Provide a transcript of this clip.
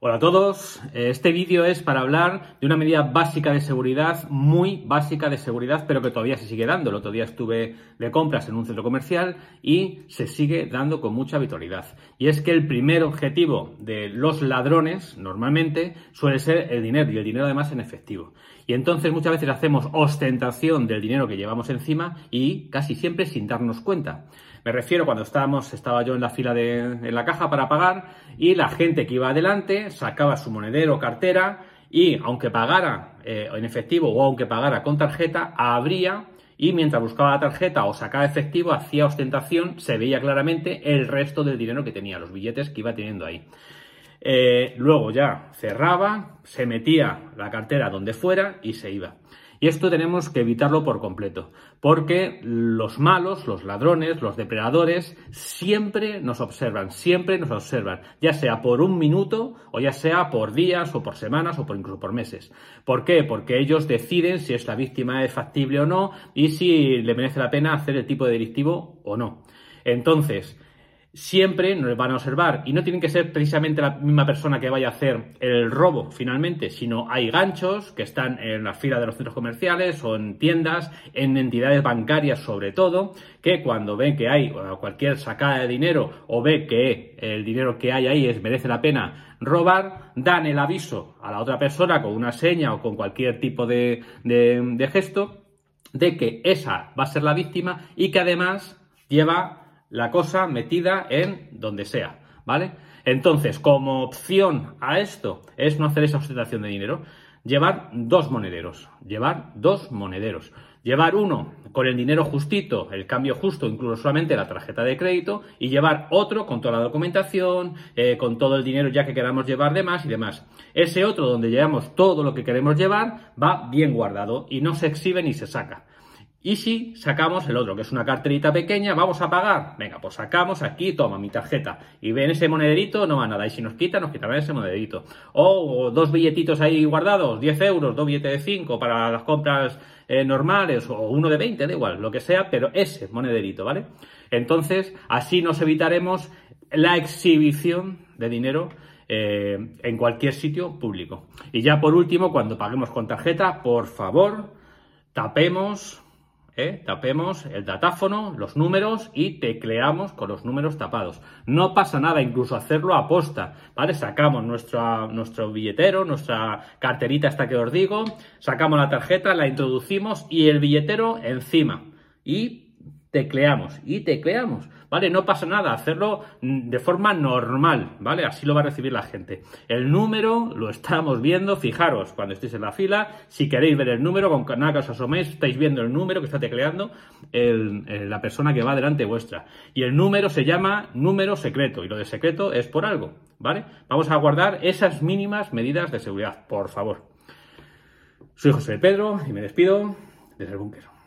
Hola a todos, este vídeo es para hablar de una medida básica de seguridad, muy básica de seguridad, pero que todavía se sigue dando. El otro día estuve de compras en un centro comercial y se sigue dando con mucha habitualidad. Y es que el primer objetivo de los ladrones, normalmente, suele ser el dinero, y el dinero además en efectivo. Y entonces muchas veces hacemos ostentación del dinero que llevamos encima y casi siempre sin darnos cuenta. Me refiero cuando estábamos, estaba yo en la fila de en la caja para pagar y la gente que iba adelante sacaba su monedero o cartera y aunque pagara eh, en efectivo o aunque pagara con tarjeta, abría y mientras buscaba la tarjeta o sacaba efectivo, hacía ostentación, se veía claramente el resto del dinero que tenía, los billetes que iba teniendo ahí. Eh, luego ya cerraba, se metía la cartera donde fuera y se iba. Y esto tenemos que evitarlo por completo, porque los malos, los ladrones, los depredadores, siempre nos observan, siempre nos observan, ya sea por un minuto o ya sea por días o por semanas o por incluso por meses. ¿Por qué? Porque ellos deciden si es la víctima es factible o no y si le merece la pena hacer el tipo de delictivo o no. Entonces, siempre nos van a observar. Y no tienen que ser precisamente la misma persona que vaya a hacer el robo finalmente, sino hay ganchos que están en la fila de los centros comerciales o en tiendas, en entidades bancarias sobre todo, que cuando ven que hay cualquier sacada de dinero o ve que el dinero que hay ahí es, merece la pena robar, dan el aviso a la otra persona con una seña o con cualquier tipo de, de gesto de que esa va a ser la víctima y que además lleva la cosa metida en donde sea, ¿vale? Entonces, como opción a esto es no hacer esa ostentación de dinero, llevar dos monederos, llevar dos monederos, llevar uno con el dinero justito, el cambio justo, incluso solamente la tarjeta de crédito, y llevar otro con toda la documentación, eh, con todo el dinero ya que queramos llevar de más y demás. Ese otro donde llevamos todo lo que queremos llevar va bien guardado y no se exhibe ni se saca. Y si sacamos el otro, que es una carterita pequeña, vamos a pagar. Venga, pues sacamos aquí, toma mi tarjeta. Y ven ese monederito, no va nada. Y si nos quita, nos quitará ese monederito. O, dos billetitos ahí guardados, 10 euros, dos billetes de 5 para las compras eh, normales, o uno de 20, da igual, lo que sea, pero ese monederito, ¿vale? Entonces, así nos evitaremos la exhibición de dinero eh, en cualquier sitio público. Y ya por último, cuando paguemos con tarjeta, por favor, tapemos ¿eh? tapemos el datáfono, los números y tecleamos con los números tapados. No pasa nada, incluso hacerlo a posta, ¿vale? Sacamos nuestro billetero, nuestra carterita esta que os digo, sacamos la tarjeta, la introducimos y el billetero encima. Y tecleamos y tecleamos, ¿vale? No pasa nada, hacerlo de forma normal, ¿vale? Así lo va a recibir la gente. El número lo estamos viendo, fijaros, cuando estéis en la fila, si queréis ver el número, con nada que os asoméis, estáis viendo el número que está tecleando la persona que va delante vuestra. Y el número se llama número secreto, y lo de secreto es por algo, ¿vale? Vamos a guardar esas mínimas medidas de seguridad, por favor. Soy José Pedro y me despido desde el búnker.